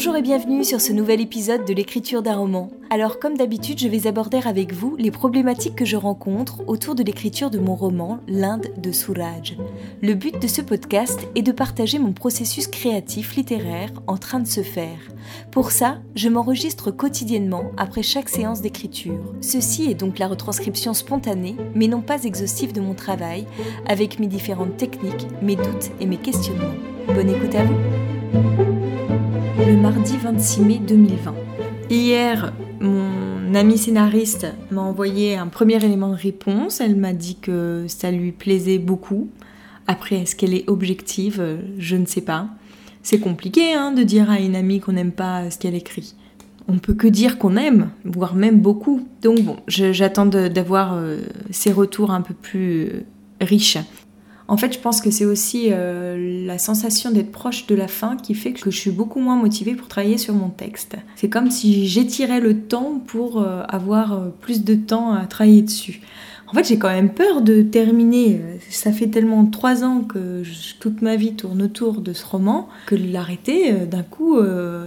Bonjour et bienvenue sur ce nouvel épisode de l'écriture d'un roman. Alors comme d'habitude, je vais aborder avec vous les problématiques que je rencontre autour de l'écriture de mon roman L'Inde de Souraj. Le but de ce podcast est de partager mon processus créatif littéraire en train de se faire. Pour ça, je m'enregistre quotidiennement après chaque séance d'écriture. Ceci est donc la retranscription spontanée, mais non pas exhaustive de mon travail, avec mes différentes techniques, mes doutes et mes questionnements. Bonne écoute à vous le mardi 26 mai 2020. Hier, mon amie scénariste m'a envoyé un premier élément de réponse. Elle m'a dit que ça lui plaisait beaucoup. Après, est-ce qu'elle est objective? Je ne sais pas. C'est compliqué hein, de dire à une amie qu'on n'aime pas ce qu'elle écrit. On peut que dire qu'on aime, voire même beaucoup. Donc bon, j'attends d'avoir euh, ces retours un peu plus riches. En fait, je pense que c'est aussi euh, la sensation d'être proche de la fin qui fait que je suis beaucoup moins motivée pour travailler sur mon texte. C'est comme si j'étirais le temps pour euh, avoir euh, plus de temps à travailler dessus. En fait, j'ai quand même peur de terminer. Ça fait tellement trois ans que toute ma vie tourne autour de ce roman que l'arrêter, d'un coup,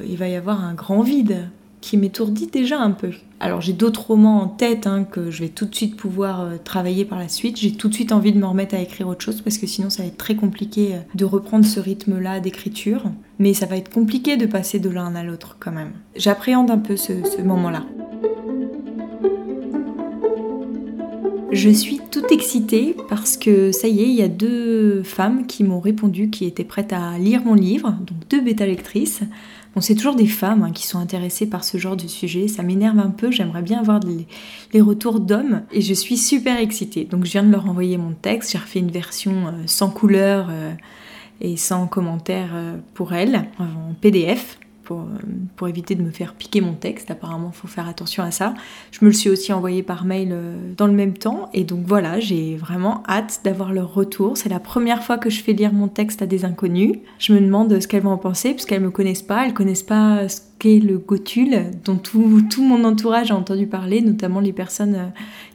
il va y avoir un grand vide qui m'étourdit déjà un peu. Alors j'ai d'autres romans en tête hein, que je vais tout de suite pouvoir euh, travailler par la suite. J'ai tout de suite envie de me remettre à écrire autre chose parce que sinon ça va être très compliqué euh, de reprendre ce rythme-là d'écriture. Mais ça va être compliqué de passer de l'un à l'autre quand même. J'appréhende un peu ce, ce moment-là. Je suis toute excitée parce que ça y est, il y a deux femmes qui m'ont répondu qui étaient prêtes à lire mon livre, donc deux bêta-lectrices. Bon, c'est toujours des femmes hein, qui sont intéressées par ce genre de sujet. Ça m'énerve un peu. J'aimerais bien avoir les, retours d'hommes et je suis super excitée. Donc, je viens de leur envoyer mon texte. J'ai refait une version euh, sans couleur euh, et sans commentaire euh, pour elles en PDF pour, pour, éviter de me faire piquer mon texte. Apparemment, il faut faire attention à ça. Je me le suis aussi envoyé par mail euh, dans le même temps. Et donc voilà, j'ai vraiment hâte d'avoir leur retour. C'est la première fois que je fais lire mon texte à des inconnus. Je me demande ce qu'elles vont en penser, puisqu'elles ne me connaissent pas. Elles connaissent pas ce qu'est le Gotul, dont tout, tout, mon entourage a entendu parler, notamment les personnes euh,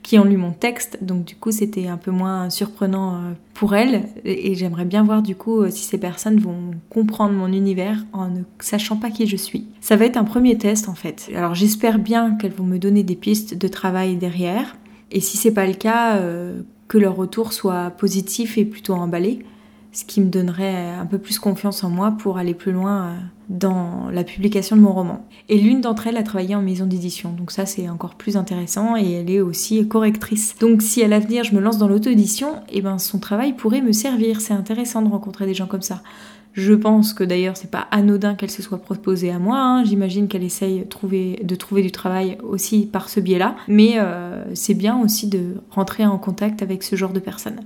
qui ont lu mon texte. Donc du coup, c'était un peu moins surprenant euh, pour elles. Et j'aimerais bien voir du coup si ces personnes vont comprendre mon univers en ne sachant pas qui je suis. Ça va être un premier test en fait. Alors j'espère bien qu'elles vont me donner des pistes de travail derrière. Et si c'est pas le cas, euh, que leur retour soit positif et plutôt emballé, ce qui me donnerait un peu plus confiance en moi pour aller plus loin euh, dans la publication de mon roman. Et l'une d'entre elles a travaillé en maison d'édition, donc ça c'est encore plus intéressant et elle est aussi correctrice. Donc si à l'avenir je me lance dans l'auto-édition, eh ben son travail pourrait me servir. C'est intéressant de rencontrer des gens comme ça. Je pense que d'ailleurs c'est pas anodin qu'elle se soit proposée à moi. Hein. J'imagine qu'elle essaye de trouver, du travail aussi par ce biais-là. Mais euh, c'est bien aussi de rentrer en contact avec ce genre de personnes.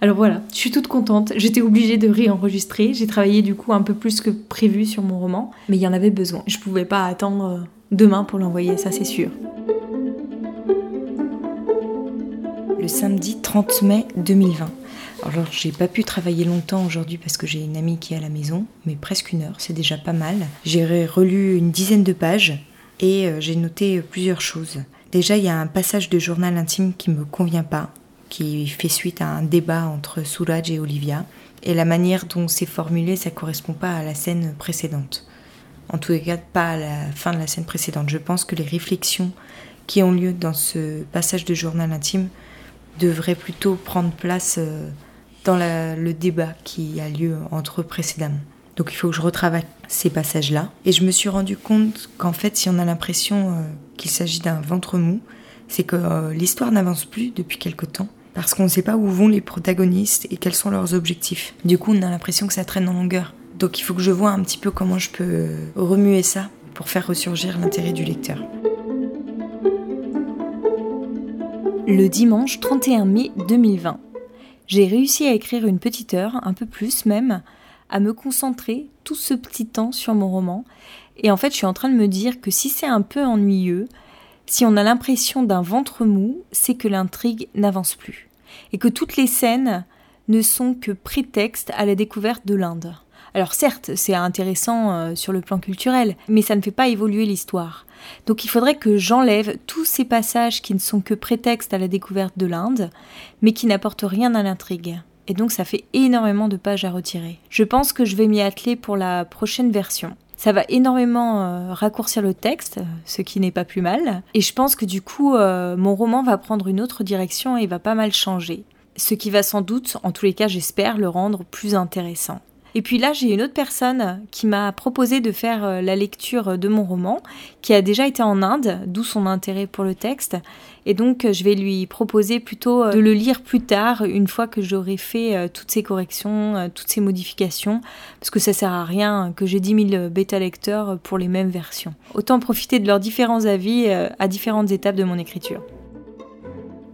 Alors voilà, je suis toute contente. J'étais obligée de réenregistrer. J'ai travaillé du coup un peu plus que prévu sur mon roman, mais il y en avait besoin. Je pouvais pas attendre euh, demain pour l'envoyer, ça c'est sûr. Le samedi 30 mai 2020. Alors j'ai pas pu travailler longtemps aujourd'hui parce que j'ai une amie qui est à la maison, mais presque une heure, c'est déjà pas mal. J'ai relu une dizaine de pages et euh, j'ai noté plusieurs choses. Déjà, il y a un passage de journal intime qui me convient pas, qui fait suite à un débat entre Soulage et Olivia, et la manière dont c'est formulé, ça correspond pas à la scène précédente. En tous les cas, pas à la fin de la scène précédente. Je pense que les réflexions qui ont lieu dans ce passage de journal intime devraient plutôt prendre place euh, dans le débat qui a lieu entre eux précédemment. Donc il faut que je retravaille ces passages-là. Et je me suis rendu compte qu'en fait, si on a l'impression euh, qu'il s'agit d'un ventre mou, c'est que euh, l'histoire n'avance plus depuis quelque temps. Parce qu'on ne sait pas où vont les protagonistes et quels sont leurs objectifs. Du coup, on a l'impression que ça traîne en longueur. Donc il faut que je vois un petit peu comment je peux remuer ça pour faire ressurgir l'intérêt du lecteur. Le dimanche 31 mai 2020. J'ai réussi à écrire une petite heure, un peu plus même, à me concentrer tout ce petit temps sur mon roman. Et en fait, je suis en train de me dire que si c'est un peu ennuyeux, si on a l'impression d'un ventre mou, c'est que l'intrigue n'avance plus. Et que toutes les scènes ne sont que prétexte à la découverte de l'Inde. Alors certes, c'est intéressant euh, sur le plan culturel, mais ça ne fait pas évoluer l'histoire. Donc il faudrait que j'enlève tous ces passages qui ne sont que prétexte à la découverte de l'Inde, mais qui n'apportent rien à l'intrigue. Et donc ça fait énormément de pages à retirer. Je pense que je vais m'y atteler pour la prochaine version. Ça va énormément euh, raccourcir le texte, ce qui n'est pas plus mal. Et je pense que du coup, euh, mon roman va prendre une autre direction et va pas mal changer. Ce qui va sans doute, en tous les cas j'espère, le rendre plus intéressant. Et puis là, j'ai une autre personne qui m'a proposé de faire euh, la lecture de mon roman, qui a déjà été en Inde, d'où son intérêt pour le texte. Et donc, je vais lui proposer plutôt euh, de le lire plus tard, une fois que j'aurai fait euh, toutes ces corrections, toutes ces modifications, parce que ça sert à rien que j'ai 10 000 bêta-lecteurs pour les mêmes versions. Autant profiter de leurs différents avis à différentes étapes de mon écriture.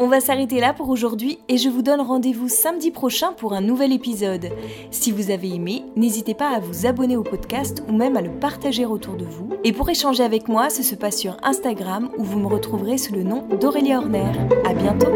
On va s'arrêter là pour aujourd'hui et je vous donne rendez-vous samedi prochain pour un nouvel épisode. Si vous avez aimé, n'hésitez pas à vous abonner au podcast ou même à le partager autour de vous. Et pour échanger avec moi, ça se passe sur Instagram où vous me retrouverez sous le nom d'Aurélie Horner. À bientôt!